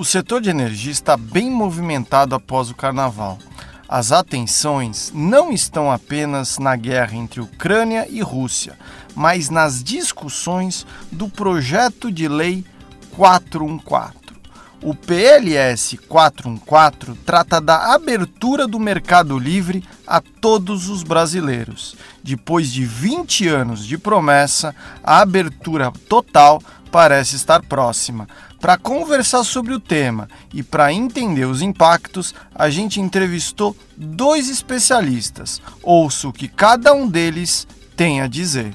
O setor de energia está bem movimentado após o carnaval. As atenções não estão apenas na guerra entre Ucrânia e Rússia, mas nas discussões do projeto de lei 414. O PLS 414 trata da abertura do mercado livre a todos os brasileiros. Depois de 20 anos de promessa, a abertura total parece estar próxima. Para conversar sobre o tema e para entender os impactos, a gente entrevistou dois especialistas. Ouço o que cada um deles tem a dizer.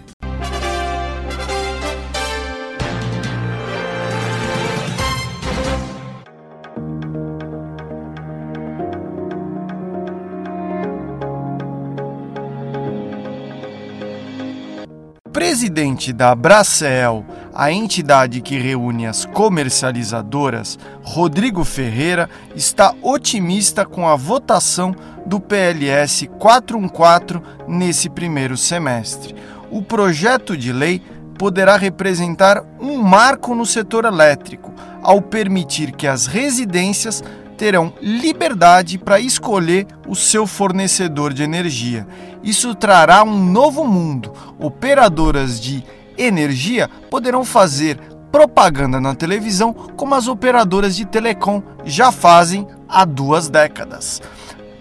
Presidente da Bracel, a entidade que reúne as comercializadoras, Rodrigo Ferreira, está otimista com a votação do PLS 414 nesse primeiro semestre. O projeto de lei poderá representar um marco no setor elétrico, ao permitir que as residências terão liberdade para escolher o seu fornecedor de energia. Isso trará um novo mundo. Operadoras de energia poderão fazer propaganda na televisão como as operadoras de telecom já fazem há duas décadas.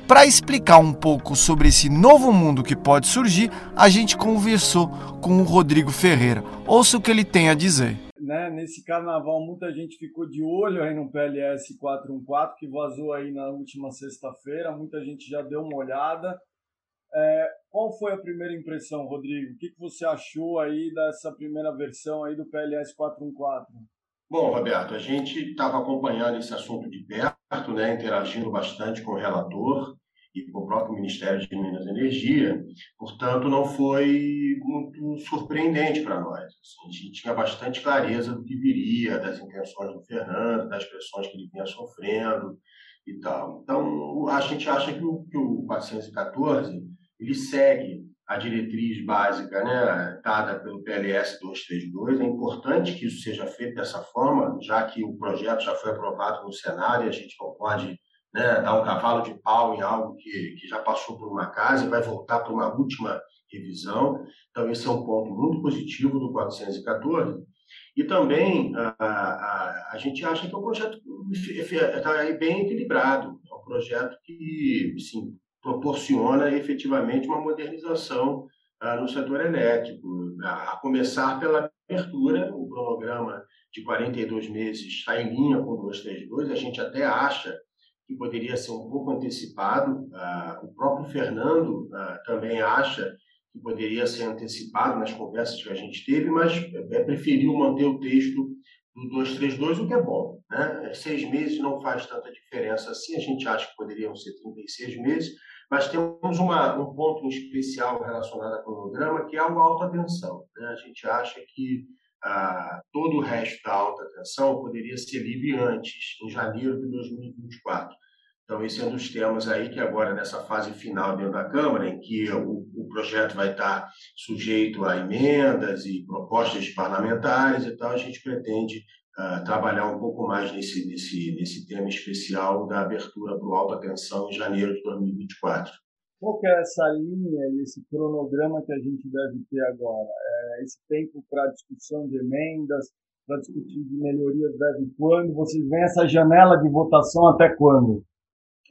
Para explicar um pouco sobre esse novo mundo que pode surgir, a gente conversou com o Rodrigo Ferreira. Ouça o que ele tem a dizer né, nesse carnaval muita gente ficou de olho aí no PLS 414 que vazou aí na última sexta-feira, muita gente já deu uma olhada. É, qual foi a primeira impressão, Rodrigo? O que, que você achou aí dessa primeira versão aí do PLS 414? Bom, Roberto, a gente estava acompanhando esse assunto de perto, né, interagindo bastante com o relator e com o próprio Ministério de Minas e Energia, portanto, não foi muito surpreendente para nós. Assim, a gente tinha bastante clareza do que viria, das intenções do Fernando, das pressões que ele vinha sofrendo e tal. Então, a gente acha que o, que o 414 ele segue a diretriz básica né, dada pelo PLS 232. É importante que isso seja feito dessa forma, já que o projeto já foi aprovado no Senado e a gente não pode né, dar um cavalo de pau em algo que, que já passou por uma casa e vai voltar para uma última revisão. Então, esse é um ponto muito positivo do 414. E também a, a, a gente acha que é um projeto está bem equilibrado, é um projeto que sim, proporciona efetivamente uma modernização ah, no setor elétrico, a começar pela abertura, o cronograma de 42 meses está em linha com o 232, a gente até acha que poderia ser um pouco antecipado. Ah, o próprio Fernando ah, também acha que poderia ser antecipado nas conversas que a gente teve, mas é, preferiu manter o texto do 232, o que é bom. Né? Seis meses não faz tanta diferença assim, a gente acha que poderiam ser 36 meses, mas temos uma, um ponto especial relacionado ao cronograma, que é o alta tensão. Né? A gente acha que ah, todo o resto da alta tensão poderia ser livre antes, em janeiro de 2024. Então, esse é um dos temas aí que agora, nessa fase final dentro da Câmara, em que o, o projeto vai estar sujeito a emendas e propostas parlamentares e tal, a gente pretende uh, trabalhar um pouco mais nesse, nesse, nesse tema especial da abertura para o alta tensão em janeiro de 2024. Qual que é essa linha e esse cronograma que a gente deve ter agora? É esse tempo para discussão de emendas, para discutir de melhorias deve quando? Vocês veem essa janela de votação até quando?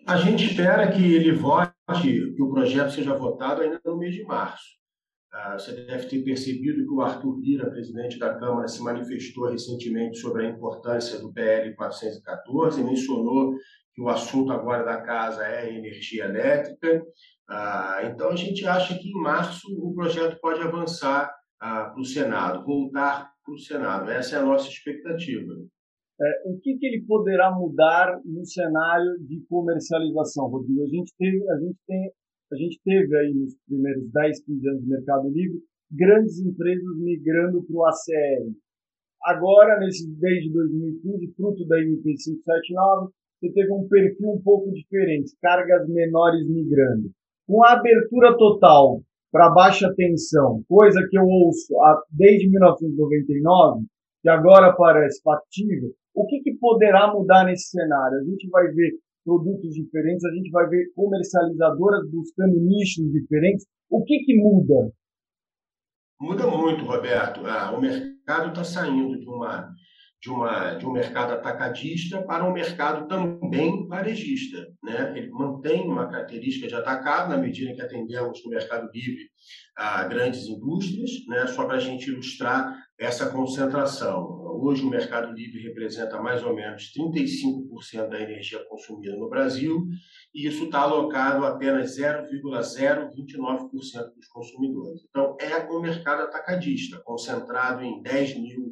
A gente espera que ele vote, que o projeto seja votado ainda no mês de março. Ah, você deve ter percebido que o Arthur Lira, presidente da Câmara, se manifestou recentemente sobre a importância do PL 414, mencionou que o assunto agora da casa é energia elétrica. Ah, então, a gente acha que em março o projeto pode avançar para o Senado, voltar para o Senado. Essa é a nossa expectativa. É, o que, que ele poderá mudar no cenário de comercialização, Rodrigo? A gente teve, a gente tem, a gente teve aí nos primeiros 10, 15 anos de Mercado Livre grandes empresas migrando para o ACL. Agora, nesse, desde 2015, fruto da MP579, você teve um perfil um pouco diferente, cargas menores migrando. Com a abertura total para baixa tensão, coisa que eu ouço desde 1999, que agora parece factível, o que, que poderá mudar nesse cenário? A gente vai ver produtos diferentes, a gente vai ver comercializadoras buscando nichos diferentes. O que, que muda? Muda muito, Roberto. Ah, o mercado está saindo de uma de, uma, de um mercado atacadista para um mercado também varejista. Né? Ele mantém uma característica de atacado, na medida que atendemos no Mercado Livre a grandes indústrias, né? só para a gente ilustrar essa concentração. Hoje, o Mercado Livre representa mais ou menos 35% da energia consumida no Brasil, e isso está alocado a apenas 0,029% dos consumidores. Então, é um mercado atacadista, concentrado em 10 mil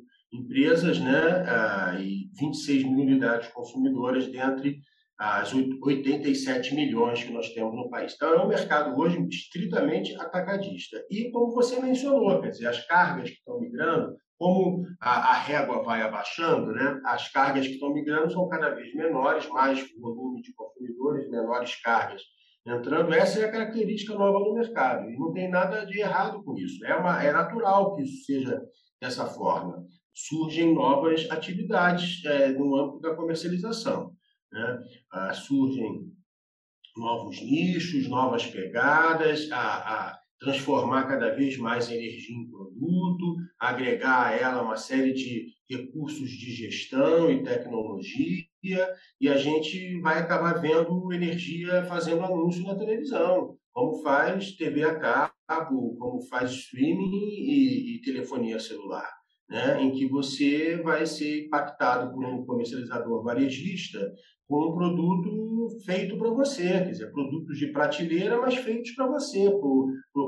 empresas né, ah, e 26 mil unidades consumidoras dentre as 87 milhões que nós temos no país. Então, é um mercado hoje estritamente atacadista. E, como você mencionou, quer dizer, as cargas que estão migrando, como a, a régua vai abaixando, né, as cargas que estão migrando são cada vez menores, mais volume de consumidores, menores cargas entrando. Essa é a característica nova do mercado. E não tem nada de errado com isso. É, uma, é natural que isso seja dessa forma surgem novas atividades é, no âmbito da comercialização. Né? Ah, surgem novos nichos, novas pegadas, a, a, transformar cada vez mais energia em produto, agregar a ela uma série de recursos de gestão e tecnologia, e a gente vai acabar vendo energia fazendo anúncio na televisão, como faz TV a cabo, como faz streaming e, e telefonia celular né, em que você vai ser impactado por um comercializador varejista com um produto feito para você, quer dizer, produtos de prateleira, mas feitos para você,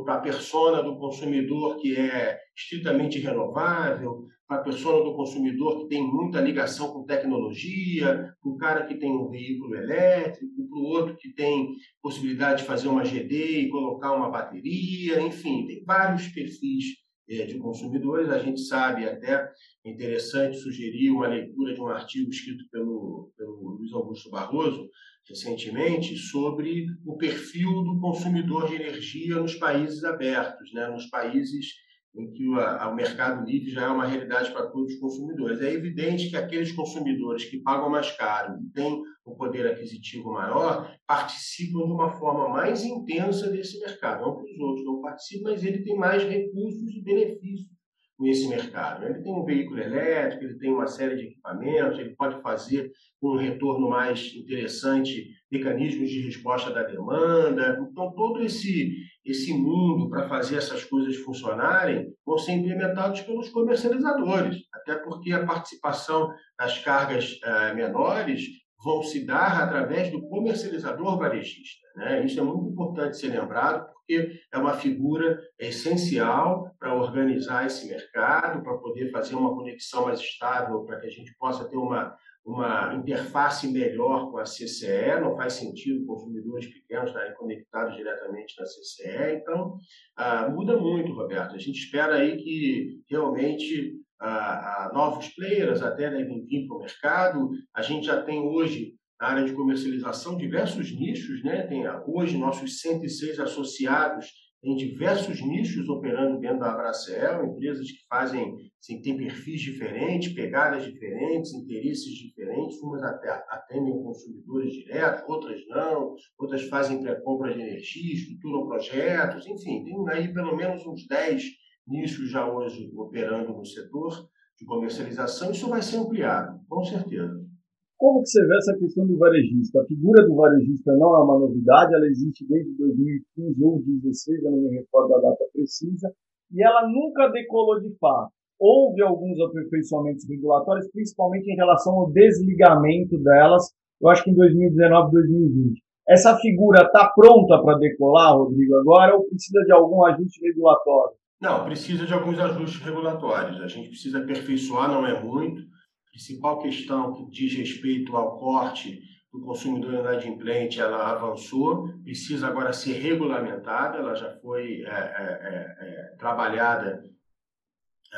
para a persona do consumidor que é estritamente renovável, para a persona do consumidor que tem muita ligação com tecnologia, para o cara que tem um veículo elétrico, para o outro que tem possibilidade de fazer uma GD e colocar uma bateria, enfim, tem vários perfis de consumidores. A gente sabe até, é interessante sugerir uma leitura de um artigo escrito pelo, pelo Luiz Augusto Barroso, recentemente, sobre o perfil do consumidor de energia nos países abertos, né? nos países em que o, a, o mercado livre já é uma realidade para todos os consumidores. É evidente que aqueles consumidores que pagam mais caro e têm um poder aquisitivo maior participam de uma forma mais intensa desse mercado. Não que os outros não participem, mas ele tem mais recursos e benefícios com esse mercado. Ele tem um veículo elétrico, ele tem uma série de equipamentos, ele pode fazer um retorno mais interessante mecanismos de resposta da demanda. Então, todo esse, esse mundo para fazer essas coisas funcionarem vão ser implementados pelos comercializadores, até porque a participação das cargas uh, menores vão se dar através do comercializador varejista. Né? Isso é muito importante ser lembrado, porque é uma figura essencial para organizar esse mercado, para poder fazer uma conexão mais estável, para que a gente possa ter uma, uma interface melhor com a CCE. Não faz sentido consumidores pequenos estarem conectados diretamente na CCE. Então, ah, muda muito, Roberto. A gente espera aí que realmente ah, novos players até devem vir para o mercado. A gente já tem hoje na área de comercialização diversos nichos, né? Tem hoje nossos 106 associados em diversos nichos operando dentro da Abracel, empresas que fazem, assim, têm perfis diferentes, pegadas diferentes, interesses diferentes, umas até atendem consumidores diretos, outras não, outras fazem pré-compra de energia, estruturam projetos, enfim, tem aí pelo menos uns 10 nichos já hoje operando no setor de comercialização, isso vai ser ampliado, com certeza. Como que você vê essa questão do varejista? A figura do varejista não é uma novidade, ela existe desde 2015 ou 2016, eu não me recordo a data precisa, e ela nunca decolou de fato. Houve alguns aperfeiçoamentos regulatórios, principalmente em relação ao desligamento delas, eu acho que em 2019 2020. Essa figura está pronta para decolar, Rodrigo, agora, ou precisa de algum ajuste regulatório? Não, precisa de alguns ajustes regulatórios. A gente precisa aperfeiçoar, não é muito principal questão que diz respeito ao corte do consumidor inadimplente, ela avançou, precisa agora ser regulamentada, ela já foi é, é, é, é trabalhada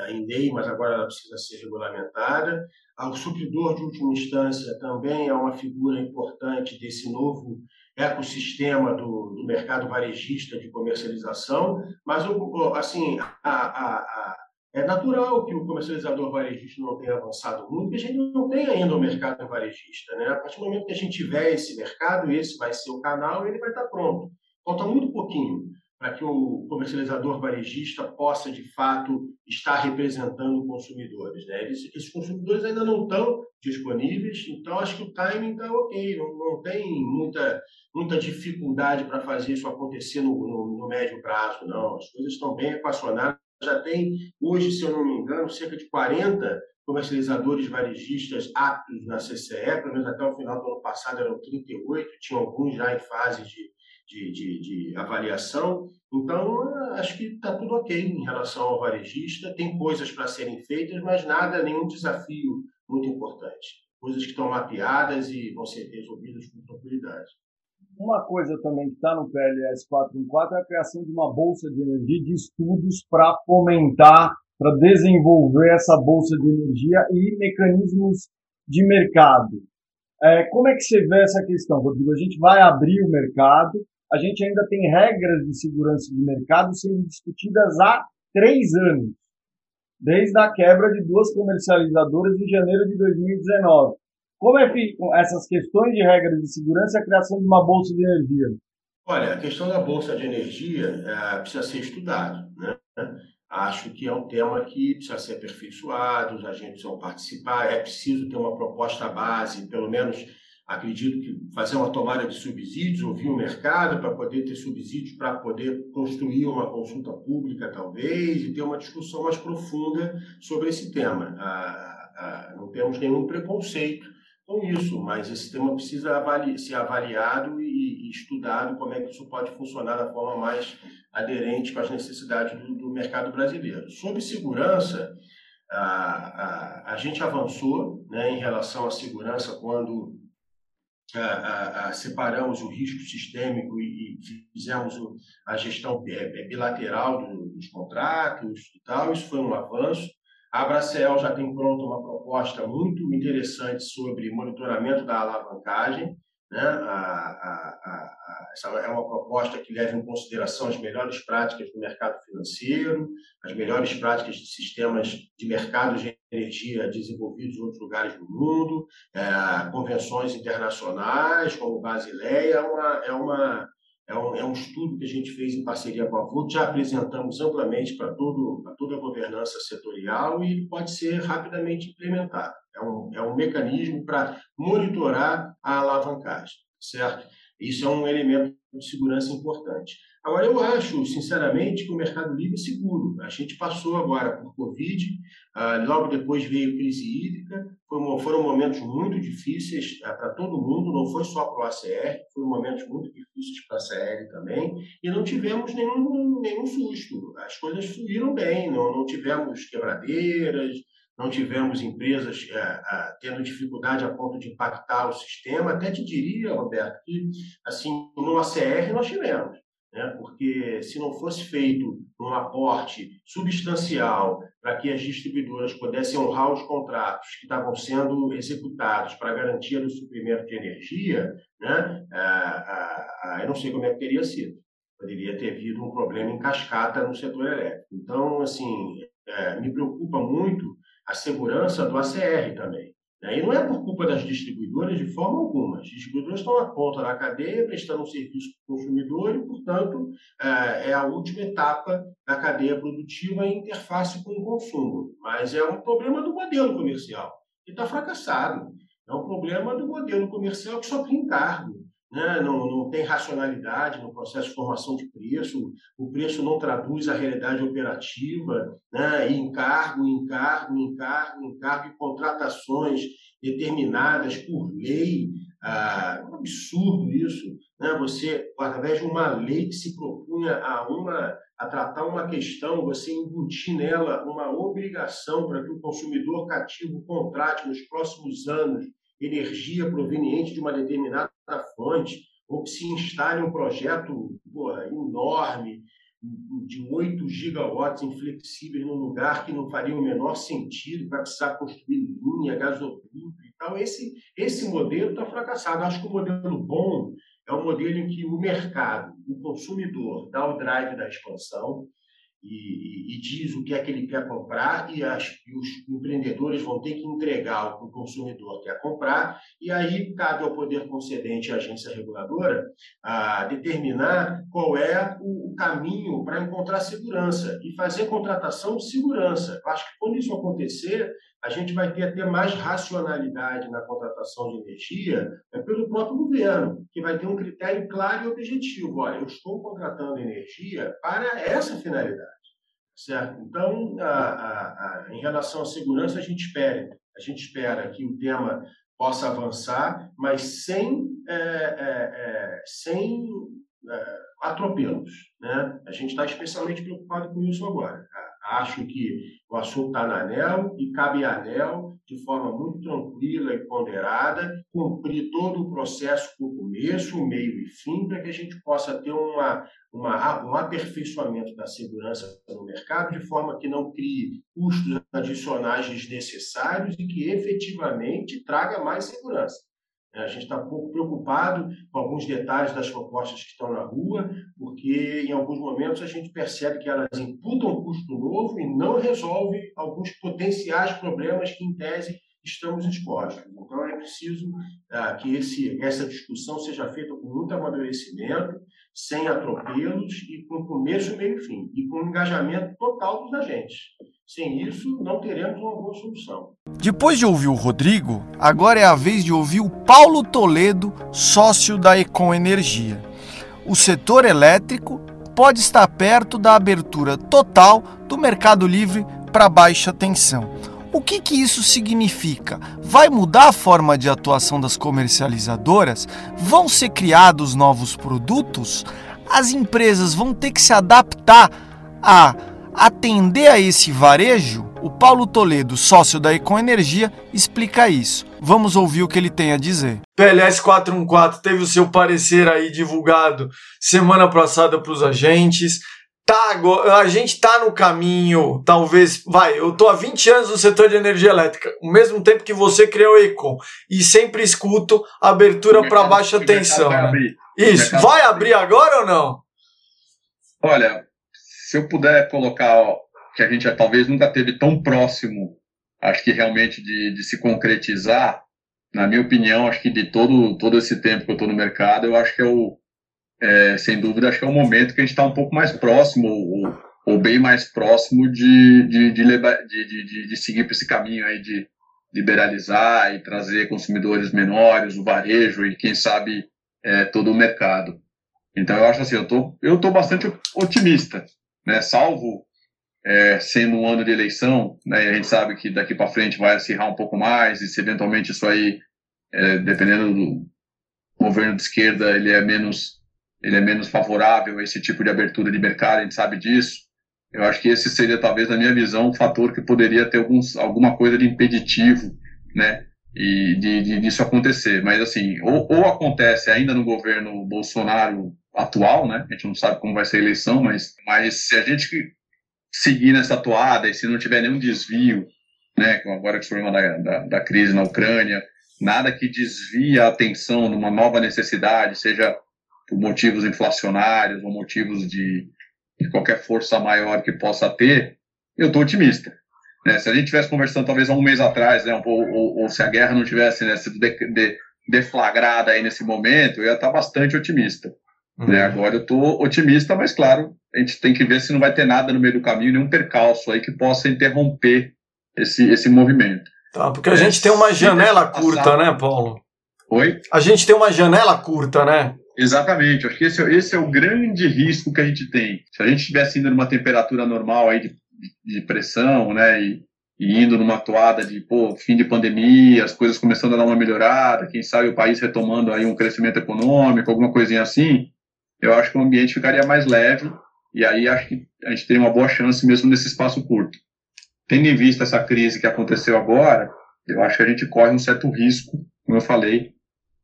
em lei, mas agora ela precisa ser regulamentada. O supridor de última instância também é uma figura importante desse novo ecossistema do, do mercado varejista de comercialização, mas assim a, a, a, é natural que o comercializador varejista não tenha avançado muito, porque a gente não tem ainda o mercado varejista. Né? A partir do momento que a gente tiver esse mercado, esse vai ser o canal, ele vai estar pronto. Falta muito pouquinho para que o comercializador varejista possa, de fato, estar representando consumidores. Né? Eles, esses consumidores ainda não estão disponíveis, então acho que o timing está ok, não, não tem muita, muita dificuldade para fazer isso acontecer no, no, no médio prazo, não. As coisas estão bem equacionadas. Já tem, hoje, se eu não me engano, cerca de 40 comercializadores varejistas aptos na CCE, pelo menos até o final do ano passado eram 38, tinham alguns já em fase de de, de, de avaliação. Então, acho que está tudo ok em relação ao varejista. Tem coisas para serem feitas, mas nada, nenhum desafio muito importante. Coisas que estão mapeadas e vão ser resolvidas com tranquilidade. Uma coisa também que está no PLS 414 é a criação de uma bolsa de energia de estudos para fomentar, para desenvolver essa bolsa de energia e mecanismos de mercado. É, como é que você vê essa questão, Rodrigo? A gente vai abrir o mercado, a gente ainda tem regras de segurança de mercado sendo discutidas há três anos, desde a quebra de duas comercializadoras em janeiro de 2019. Como é que essas questões de regras de segurança e a criação de uma bolsa de energia? Olha, a questão da bolsa de energia é, precisa ser estudado. Né? Acho que é um tema que precisa ser aperfeiçoado, os agentes vão participar, é preciso ter uma proposta base, pelo menos acredito que fazer uma tomada de subsídios, ouvir o mercado para poder ter subsídios para poder construir uma consulta pública, talvez, e ter uma discussão mais profunda sobre esse tema. Ah, ah, não temos nenhum preconceito com isso, mas esse tema precisa avali ser avaliado e, e, estudado como é que isso pode funcionar da forma mais aderente com as necessidades do, do mercado brasileiro. Sobre segurança, a, a, a gente avançou né, em relação à segurança quando separamos o risco sistêmico e, e fizemos o, a gestão é, bilateral do, dos contratos e tal. Isso foi um avanço. A Abracel já tem pronta uma proposta muito interessante sobre monitoramento da alavancagem. Né? A, a, a, essa é uma proposta que leva em consideração as melhores práticas do mercado financeiro, as melhores práticas de sistemas de mercado energia desenvolvidos em outros lugares do mundo, é, convenções internacionais como Basileia, é uma, é uma é um, é um estudo que a gente fez em parceria com a VUT, já apresentamos amplamente para toda a governança setorial e pode ser rapidamente implementado. É um, é um mecanismo para monitorar a alavancagem, certo? Isso é um elemento de segurança importante. Agora, eu acho, sinceramente, que o Mercado Livre é seguro. A gente passou agora por Covid, uh, logo depois veio crise hídrica, foram momentos muito difíceis uh, para todo mundo, não foi só para o ACR, foram momentos muito difíceis para a CL também, e não tivemos nenhum, nenhum susto. As coisas fluíram bem, não, não tivemos quebradeiras, não tivemos empresas uh, tendo dificuldade a ponto de impactar o sistema. Até te diria, Roberto, que assim, no ACR nós tivemos né? porque se não fosse feito um aporte substancial para que as distribuidoras pudessem honrar os contratos que estavam sendo executados para garantia do suprimento de energia, né? eu não sei como é que teria sido. Poderia ter havido um problema em cascata no setor elétrico. Então, assim, é, me preocupa muito a segurança do ACR também. E não é por culpa das distribuidoras de forma alguma. As distribuidoras estão na ponta da cadeia, prestando um serviço para o consumidor e, portanto, é, é a última etapa da cadeia produtiva em interface com o consumo. Mas é um problema do modelo comercial, que está fracassado. É um problema do modelo comercial que só tem encargo né? não, não tem racionalidade no processo de formação de preço, o preço não traduz a realidade operativa, né? e encargo, encargo, encargo, encargo e contratações determinadas por lei. Ah, é um absurdo isso. Né? Você, através de uma lei que se propunha a uma a tratar uma questão, você embutir nela uma obrigação para que o consumidor cativo contrate nos próximos anos energia proveniente de uma determinada fonte, ou que se instale um projeto porra, enorme de 8 gigawatts inflexíveis num lugar que não faria o menor sentido, vai precisar construir linha, gasoduto e tal. Esse, esse modelo está fracassado. Acho que o modelo bom é o modelo em que o mercado, o consumidor, dá o drive da expansão, e, e, diz o que é que ele quer comprar e, as, e, os empreendedores vão ter que entregar o que o consumidor quer comprar e aí cabe ao poder concedente e à agência reguladora a determinar qual é o, caminho para encontrar segurança e fazer contratação de segurança. Acho que quando isso acontecer, a gente vai ter até mais racionalidade na contratação de energia é pelo próprio governo, que vai ter um critério claro e objetivo. Olha, eu estou contratando energia para essa finalidade. Certo? Então, a, a, a, em relação à segurança, a gente espera, a gente espera que o tema possa avançar, mas sem, é, é, é, sem é, atropelos. Né? A gente está especialmente preocupado com isso agora. Acho que o assunto está na ANEL e cabe à ANEL, de forma muito tranquila e ponderada, cumprir todo o processo o começo, meio e fim, para que a gente possa ter uma, uma, um aperfeiçoamento da segurança no mercado, de forma que não crie custos adicionais desnecessários e que efetivamente traga mais segurança. É, a gente está pouco preocupado com alguns detalhes das propostas que estão na rua, porque em alguns momentos a gente percebe que elas imputam um custo novo e não resolve alguns potenciais problemas que, em tese, estamos expostos. Então é preciso ah, que esse, essa discussão seja feita com muito amadurecimento, sem atropelos e com começo, meio e fim, e com engajamento total dos agentes. Sem isso, não teremos uma boa solução. Depois de ouvir o Rodrigo, agora é a vez de ouvir o Paulo Toledo, sócio da Econ Energia. O setor elétrico pode estar perto da abertura total do mercado livre para baixa tensão. O que, que isso significa? Vai mudar a forma de atuação das comercializadoras? Vão ser criados novos produtos? As empresas vão ter que se adaptar a atender a esse varejo, o Paulo Toledo, sócio da Econ Energia, explica isso. Vamos ouvir o que ele tem a dizer. PLS 414 teve o seu parecer aí divulgado semana passada para os agentes. Tá, a gente tá no caminho, talvez, vai, eu tô há 20 anos no setor de energia elétrica, o mesmo tempo que você criou a Econ, e sempre escuto abertura para baixa tensão. Vai né? Isso, vai abrir agora ou não? Olha, se eu puder colocar ó, que a gente talvez nunca teve tão próximo, acho que realmente de, de se concretizar, na minha opinião, acho que de todo, todo esse tempo que eu estou no mercado, eu acho que é o, é, sem dúvida, acho que é o momento que a gente está um pouco mais próximo, ou, ou bem mais próximo de, de, de, de, de seguir por esse caminho aí de liberalizar e trazer consumidores menores, o varejo e, quem sabe, é, todo o mercado. Então, eu acho assim, eu tô, eu tô bastante otimista né, salvo é, sendo um ano de eleição, né, a gente sabe que daqui para frente vai acirrar um pouco mais, e se eventualmente isso aí, é, dependendo do governo de esquerda, ele é menos ele é menos favorável a esse tipo de abertura de mercado, a gente sabe disso. Eu acho que esse seria, talvez, na minha visão, um fator que poderia ter alguns, alguma coisa de impeditivo, né, e de, de disso acontecer. Mas, assim, ou, ou acontece ainda no governo Bolsonaro atual, né? A gente não sabe como vai ser a eleição, mas, mas se a gente seguir nessa toada e se não tiver nenhum desvio, né? Agora com o problema da, da, da crise na Ucrânia, nada que desvie a atenção numa nova necessidade, seja por motivos inflacionários ou motivos de, de qualquer força maior que possa ter, eu estou otimista. Né? Se a gente tivesse conversando talvez há um mês atrás, né, ou, ou, ou se a guerra não tivesse né, sido de, de, deflagrada aí nesse momento, eu ia estar bastante otimista. Uhum. Né? Agora eu estou otimista, mas claro, a gente tem que ver se não vai ter nada no meio do caminho, nenhum percalço aí que possa interromper esse, esse movimento. Tá, porque a é, gente tem uma janela curta, passar... né, Paulo? Oi? A gente tem uma janela curta, né? Exatamente, acho que esse, é esse é o grande risco que a gente tem. Se a gente estivesse indo numa temperatura normal aí de, de, de pressão, né, e, e, indo numa toada de pô, fim de pandemia, as coisas começando a dar uma melhorada, quem sabe o país retomando aí um crescimento econômico, alguma coisinha assim, eu acho que o ambiente ficaria mais leve e aí acho que a gente tem uma boa chance mesmo nesse espaço curto. Tendo em vista essa crise que aconteceu agora, eu acho que a gente corre um certo risco, como eu falei,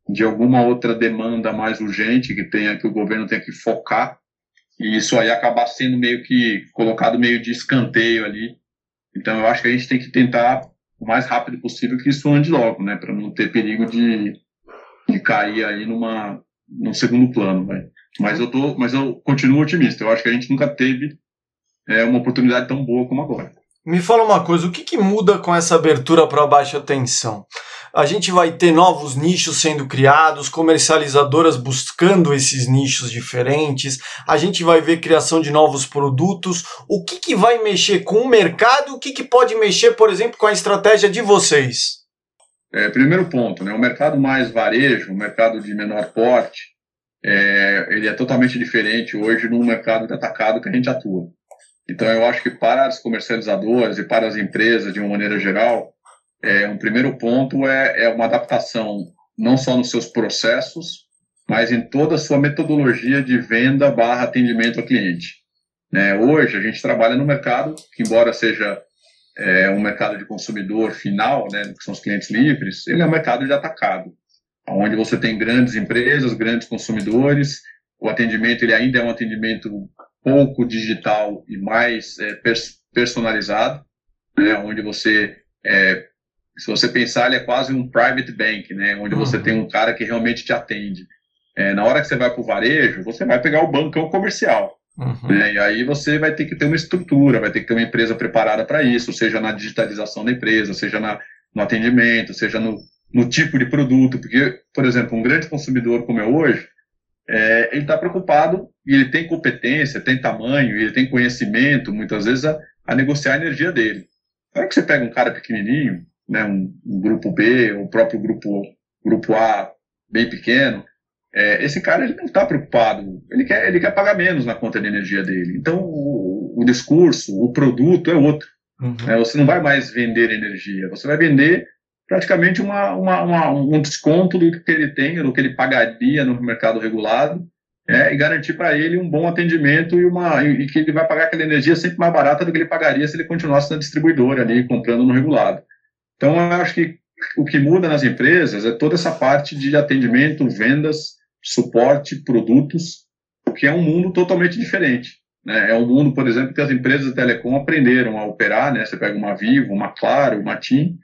de alguma outra demanda mais urgente que tenha que o governo tenha que focar e isso aí acabar sendo meio que colocado meio de escanteio ali. Então eu acho que a gente tem que tentar o mais rápido possível que isso ande logo, né, para não ter perigo de, de cair aí numa num segundo plano, né? Mas eu tô, mas eu continuo otimista. Eu acho que a gente nunca teve é, uma oportunidade tão boa como agora. Me fala uma coisa, o que, que muda com essa abertura para baixa tensão? A gente vai ter novos nichos sendo criados, comercializadoras buscando esses nichos diferentes, a gente vai ver criação de novos produtos. O que, que vai mexer com o mercado? O que, que pode mexer, por exemplo, com a estratégia de vocês? É, primeiro ponto, né, o mercado mais varejo, o mercado de menor porte, é, ele é totalmente diferente hoje no mercado de atacado que a gente atua. Então, eu acho que para as comercializadoras e para as empresas, de uma maneira geral, é, um primeiro ponto é, é uma adaptação não só nos seus processos, mas em toda a sua metodologia de venda barra atendimento ao cliente. Né? Hoje, a gente trabalha no mercado que, embora seja é, um mercado de consumidor final, né, que são os clientes livres, ele é um mercado de atacado, onde você tem grandes empresas, grandes consumidores, o atendimento ele ainda é um atendimento pouco digital e mais é, personalizado, né, onde você é, se você pensar, ele é quase um private bank, né? Onde uhum. você tem um cara que realmente te atende. É, na hora que você vai para o varejo, você vai pegar o bancão comercial. Uhum. Né? E aí você vai ter que ter uma estrutura, vai ter que ter uma empresa preparada para isso, seja na digitalização da empresa, seja na, no atendimento, seja no, no tipo de produto. Porque, por exemplo, um grande consumidor como é hoje, é, ele está preocupado e ele tem competência, tem tamanho, ele tem conhecimento, muitas vezes, a, a negociar a energia dele. Na hora que você pega um cara pequenininho, né, um, um grupo B, o próprio grupo, grupo A bem pequeno, é, esse cara ele não está preocupado, ele quer, ele quer pagar menos na conta de energia dele. Então o, o discurso, o produto é outro. Uhum. É, você não vai mais vender energia, você vai vender praticamente uma, uma, uma, um desconto do que ele tem, do que ele pagaria no mercado regulado, é, e garantir para ele um bom atendimento e, uma, e, e que ele vai pagar aquela energia sempre mais barata do que ele pagaria se ele continuasse na distribuidora ali, comprando no regulado. Então, eu acho que o que muda nas empresas é toda essa parte de atendimento, vendas, suporte, produtos, que é um mundo totalmente diferente. Né? É um mundo, por exemplo, que as empresas de telecom aprenderam a operar. Né? Você pega uma Vivo, uma Claro, uma TIM,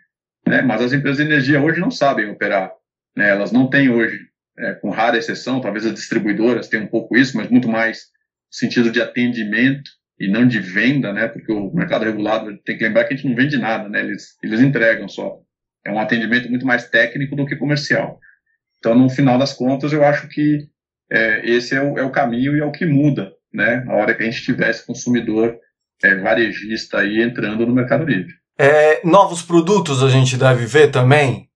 né? mas as empresas de energia hoje não sabem operar. Né? Elas não têm hoje, é, com rara exceção, talvez as distribuidoras tenham um pouco isso, mas muito mais sentido de atendimento e não de venda, né? Porque o mercado regulado tem que lembrar que a gente não vende nada, né? Eles, eles entregam só. É um atendimento muito mais técnico do que comercial. Então, no final das contas, eu acho que é, esse é o, é o, caminho e é o que muda, né? Na hora que a gente tiver esse consumidor é, varejista aí entrando no Mercado Livre. É, novos produtos a gente deve ver também?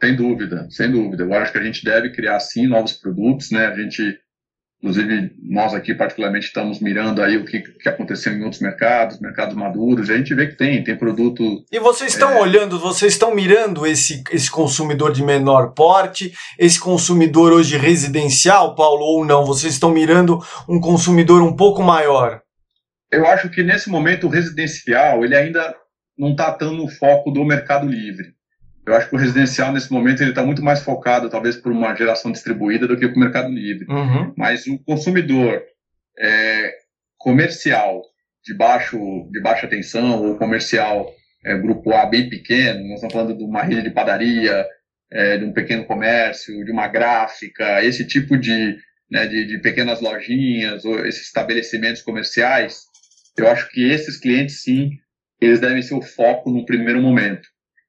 Sem dúvida, sem dúvida. Eu acho que a gente deve criar sim novos produtos, né? A gente Inclusive, nós aqui, particularmente, estamos mirando aí o que, que aconteceu em outros mercados, mercados maduros, a gente vê que tem, tem produto. E vocês estão é... olhando, vocês estão mirando esse, esse consumidor de menor porte, esse consumidor hoje residencial, Paulo, ou não? Vocês estão mirando um consumidor um pouco maior? Eu acho que nesse momento o residencial ele ainda não está tão no foco do mercado livre. Eu acho que o residencial, nesse momento, ele está muito mais focado, talvez, por uma geração distribuída do que para o mercado livre. Uhum. Mas o consumidor é, comercial de, baixo, de baixa tensão ou comercial é, grupo A bem pequeno, nós estamos falando de uma rede de padaria, é, de um pequeno comércio, de uma gráfica, esse tipo de, né, de, de pequenas lojinhas ou esses estabelecimentos comerciais, eu acho que esses clientes, sim, eles devem ser o foco no primeiro momento.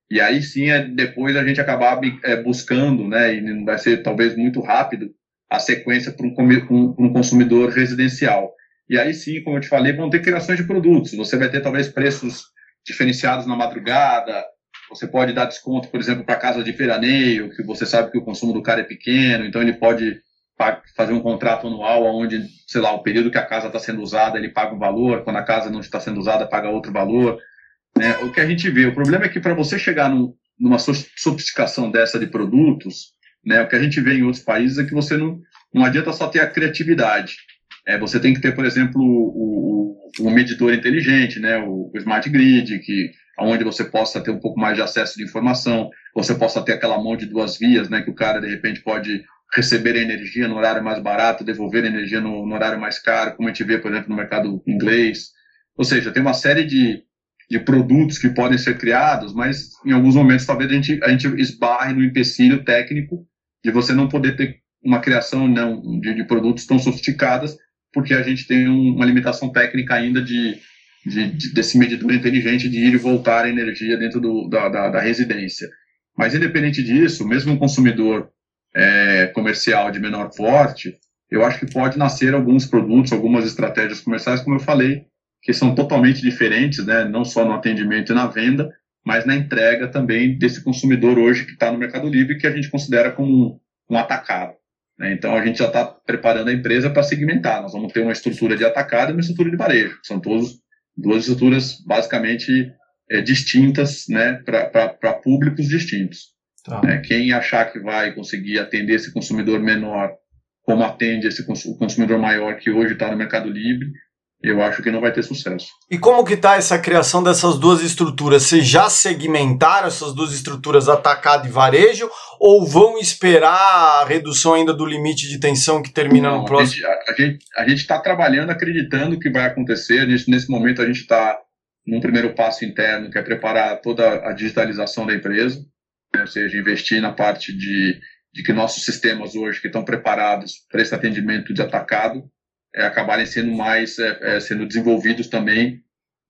E aí sim, é depois a gente acabar é, buscando, né, e não vai ser talvez muito rápido, a sequência para um, um, um, consumidor residencial. E aí sim, como eu te falei, vão ter criações de produtos. Você vai ter talvez preços diferenciados na madrugada, você pode dar desconto, por exemplo, para casa de veraneio, que você sabe que o consumo do cara é pequeno, então ele pode fazer um contrato anual onde, sei lá, o período que a casa está sendo usada, ele paga um valor, quando a casa não está sendo usada, paga outro valor. Né? O que a gente vê, o problema é que para você chegar num, numa sofisticação dessa de produtos, né, o que a gente vê em outros países é que você não, não adianta só ter a criatividade. é, você tem que ter, por exemplo, o, o, o medidor inteligente, né, o, o, smart grid, que onde você possa ter um pouco mais de acesso de informação, você possa ter aquela mão de duas vias, né, que o cara de repente pode receber energia no horário mais barato, devolver energia no, no horário mais caro, como a gente vê, por exemplo, no mercado inglês. Ou seja, tem uma série de, de produtos que podem ser criados, mas em alguns momentos talvez a gente, a gente esbarre no empecilho técnico de você não poder ter uma criação não, de, de produtos tão sofisticadas porque a gente tem uma limitação técnica ainda de, de, de, desse medidor inteligente de ir e voltar a energia dentro do, da, da, da, residência. Mas, independente disso, mesmo um consumidor é, comercial de menor porte, eu acho que pode nascer alguns produtos, algumas estratégias comerciais, como eu falei, que são totalmente diferentes, né, não só no atendimento e na venda, mas na entrega também desse consumidor hoje que está no Mercado Livre, que a gente considera como um, um atacado. Né? Então, a gente já está preparando a empresa para segmentar. Nós vamos ter uma estrutura de atacado e uma estrutura de varejo. São todos, duas estruturas basicamente é, distintas né, para públicos distintos. Tá. É, quem achar que vai conseguir atender esse consumidor menor como atende esse consumidor maior que hoje está no Mercado Livre, eu acho que não vai ter sucesso. E como que está essa criação dessas duas estruturas? Vocês já segmentaram essas duas estruturas atacado e varejo ou vão esperar a redução ainda do limite de tensão que termina não, no próximo? A gente a está trabalhando, acreditando que vai acontecer. Nesse, nesse momento a gente está num primeiro passo interno, que é preparar toda a digitalização da empresa, né? ou seja, investir na parte de, de que nossos sistemas hoje que estão preparados para esse atendimento de atacado é, acabarem sendo mais é, é, sendo desenvolvidos também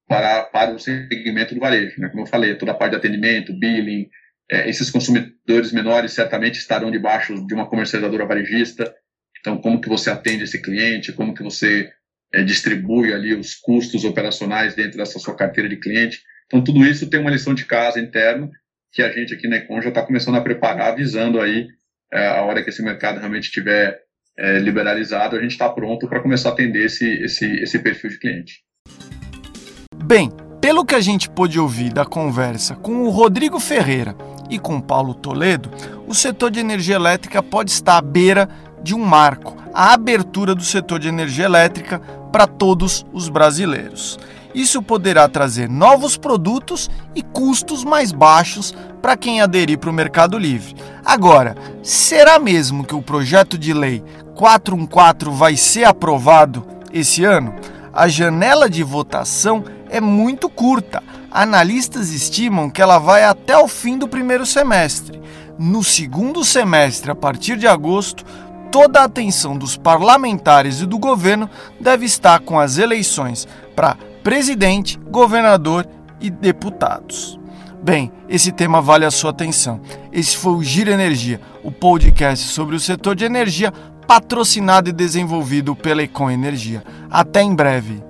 para, para o segmento do varejo. Né? Como eu falei, toda a parte de atendimento, billing, é, esses consumidores menores certamente estarão debaixo de uma comercializadora varejista. Então, como que você atende esse cliente, como que você é, distribui ali os custos operacionais dentro dessa sua carteira de cliente. Então, tudo isso tem uma lição de casa interna que a gente aqui na Econ já está começando a preparar, visando aí é, a hora que esse mercado realmente estiver é, liberalizado, a gente está pronto para começar a atender esse, esse, esse perfil de cliente. Bem, pelo que a gente pôde ouvir da conversa com o Rodrigo Ferreira e com Paulo Toledo, o setor de energia elétrica pode estar à beira de um marco, a abertura do setor de energia elétrica para todos os brasileiros. Isso poderá trazer novos produtos e custos mais baixos para quem aderir para o Mercado Livre. Agora, será mesmo que o projeto de lei 414 vai ser aprovado esse ano? A janela de votação é muito curta. Analistas estimam que ela vai até o fim do primeiro semestre. No segundo semestre, a partir de agosto, toda a atenção dos parlamentares e do governo deve estar com as eleições para presidente, governador e deputados. Bem, esse tema vale a sua atenção. Esse foi o Giro Energia, o podcast sobre o setor de energia, patrocinado e desenvolvido pela Econ Energia. Até em breve.